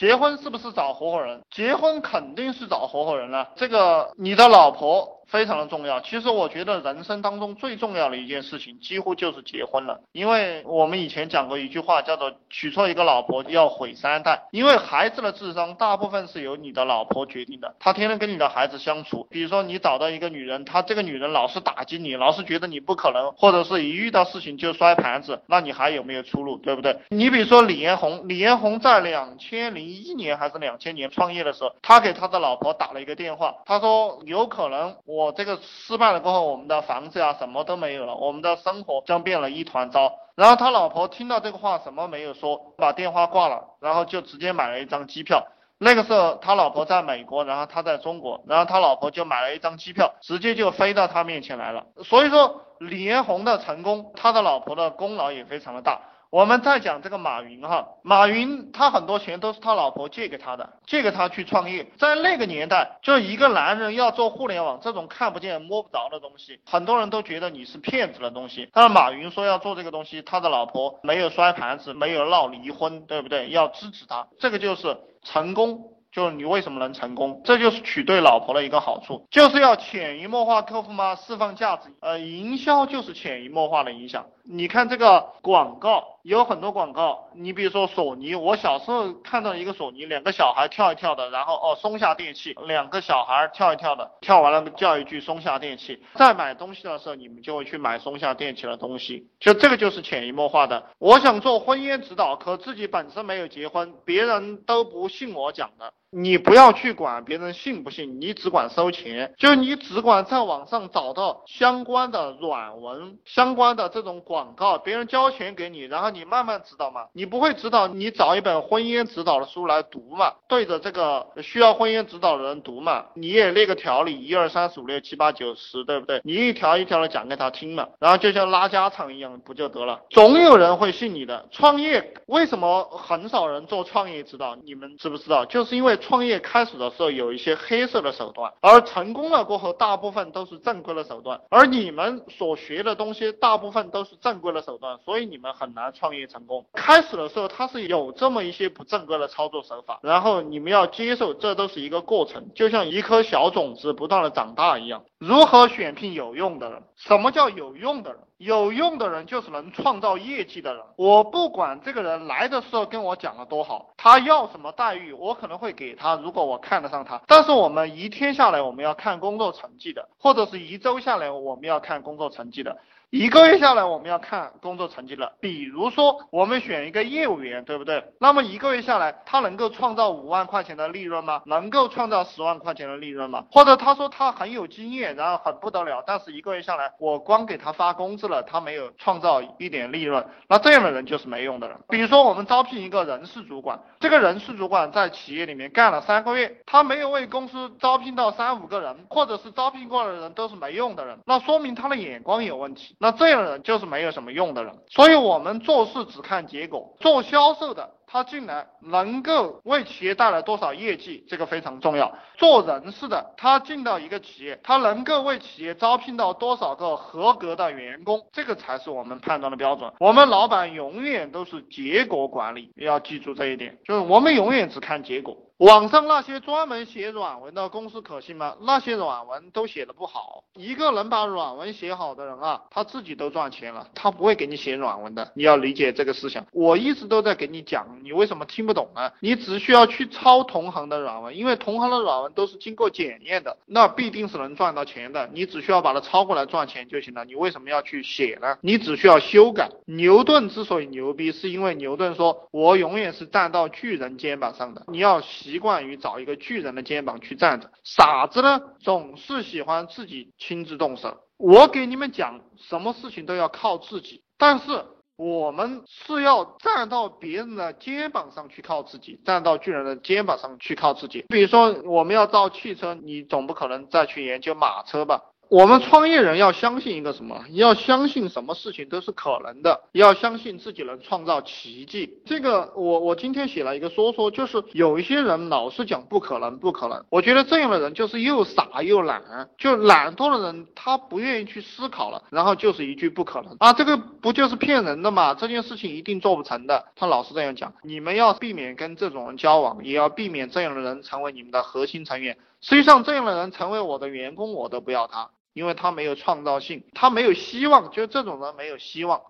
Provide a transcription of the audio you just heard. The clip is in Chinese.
结婚是不是找合伙人？结婚肯定是找合伙人了。这个你的老婆。非常的重要。其实我觉得人生当中最重要的一件事情，几乎就是结婚了。因为我们以前讲过一句话，叫做娶错一个老婆要毁三代。因为孩子的智商大部分是由你的老婆决定的。她天天跟你的孩子相处，比如说你找到一个女人，她这个女人老是打击你，老是觉得你不可能，或者是一遇到事情就摔盘子，那你还有没有出路？对不对？你比如说李彦宏，李彦宏在两千零一年还是两千年创业的时候，他给他的老婆打了一个电话，他说有可能我。这个失败了过后，我们的房子呀什么都没有了，我们的生活将变了一团糟。然后他老婆听到这个话，什么没有说，把电话挂了，然后就直接买了一张机票。那个时候他老婆在美国，然后他在中国，然后他老婆就买了一张机票，直接就飞到他面前来了。所以说李彦宏的成功，他的老婆的功劳也非常的大。我们再讲这个马云哈，马云他很多钱都是他老婆借给他的，借给他去创业。在那个年代，就一个男人要做互联网这种看不见摸不着的东西，很多人都觉得你是骗子的东西。但是马云说要做这个东西，他的老婆没有摔盘子，没有闹离婚，对不对？要支持他，这个就是成功。就是你为什么能成功？这就是娶对老婆的一个好处，就是要潜移默化客户吗？释放价值。呃，营销就是潜移默化的影响。你看这个广告，有很多广告，你比如说索尼，我小时候看到一个索尼，两个小孩跳一跳的，然后哦松下电器，两个小孩跳一跳的，跳完了叫一句松下电器。在买东西的时候，你们就会去买松下电器的东西，就这个就是潜移默化的。我想做婚姻指导，可自己本身没有结婚，别人都不信我讲的。你不要去管别人信不信，你只管收钱，就你只管在网上找到相关的软文、相关的这种广告，别人交钱给你，然后你慢慢指导嘛。你不会指导，你找一本婚姻指导的书来读嘛，对着这个需要婚姻指导的人读嘛。你也列个条理，一二三四五六七八九十，对不对？你一条一条的讲给他听嘛，然后就像拉家常一样，不就得了？总有人会信你的。创业为什么很少人做创业指导？你们知不知道？就是因为。创业开始的时候有一些黑色的手段，而成功了过后，大部分都是正规的手段。而你们所学的东西，大部分都是正规的手段，所以你们很难创业成功。开始的时候，它是有这么一些不正规的操作手法，然后你们要接受，这都是一个过程，就像一颗小种子不断的长大一样。如何选聘有用的人？什么叫有用的人？有用的人就是能创造业绩的人。我不管这个人来的时候跟我讲了多好，他要什么待遇，我可能会给他。如果我看得上他，但是我们一天下来我们要看工作成绩的，或者是一周下来我们要看工作成绩的。一个月下来，我们要看工作成绩了。比如说，我们选一个业务员，对不对？那么一个月下来，他能够创造五万块钱的利润吗？能够创造十万块钱的利润吗？或者他说他很有经验，然后很不得了，但是一个月下来，我光给他发工资了，他没有创造一点利润，那这样的人就是没用的人。比如说，我们招聘一个人事主管，这个人事主管在企业里面干了三个月，他没有为公司招聘到三五个人，或者是招聘过来的人都是没用的人，那说明他的眼光有问题。那这样的人就是没有什么用的人，所以我们做事只看结果。做销售的，他进来能够为企业带来多少业绩，这个非常重要。做人事的，他进到一个企业，他能够为企业招聘到多少个合格的员工，这个才是我们判断的标准。我们老板永远都是结果管理，要记住这一点，就是我们永远只看结果。网上那些专门写软文的公司可信吗？那些软文都写的不好。一个能把软文写好的人啊，他自己都赚钱了，他不会给你写软文的。你要理解这个思想。我一直都在给你讲，你为什么听不懂呢？你只需要去抄同行的软文，因为同行的软文都是经过检验的，那必定是能赚到钱的。你只需要把它抄过来赚钱就行了。你为什么要去写呢？你只需要修改。牛顿之所以牛逼，是因为牛顿说：“我永远是站到巨人肩膀上的。”你要习惯于找一个巨人的肩膀去站着。傻子呢，总是喜欢自己亲自动手。我给你们讲，什么事情都要靠自己，但是我们是要站到别人的肩膀上去靠自己，站到巨人的肩膀上去靠自己。比如说，我们要造汽车，你总不可能再去研究马车吧？我们创业人要相信一个什么？要相信什么事情都是可能的，要相信自己能创造奇迹。这个我我今天写了一个说说，就是有一些人老是讲不可能，不可能。我觉得这样的人就是又傻又懒，就懒惰的人他不愿意去思考了，然后就是一句不可能啊，这个不就是骗人的吗？这件事情一定做不成的。他老是这样讲，你们要避免跟这种人交往，也要避免这样的人成为你们的核心成员。实际上，这样的人成为我的员工，我都不要他。因为他没有创造性，他没有希望，就这种人没有希望。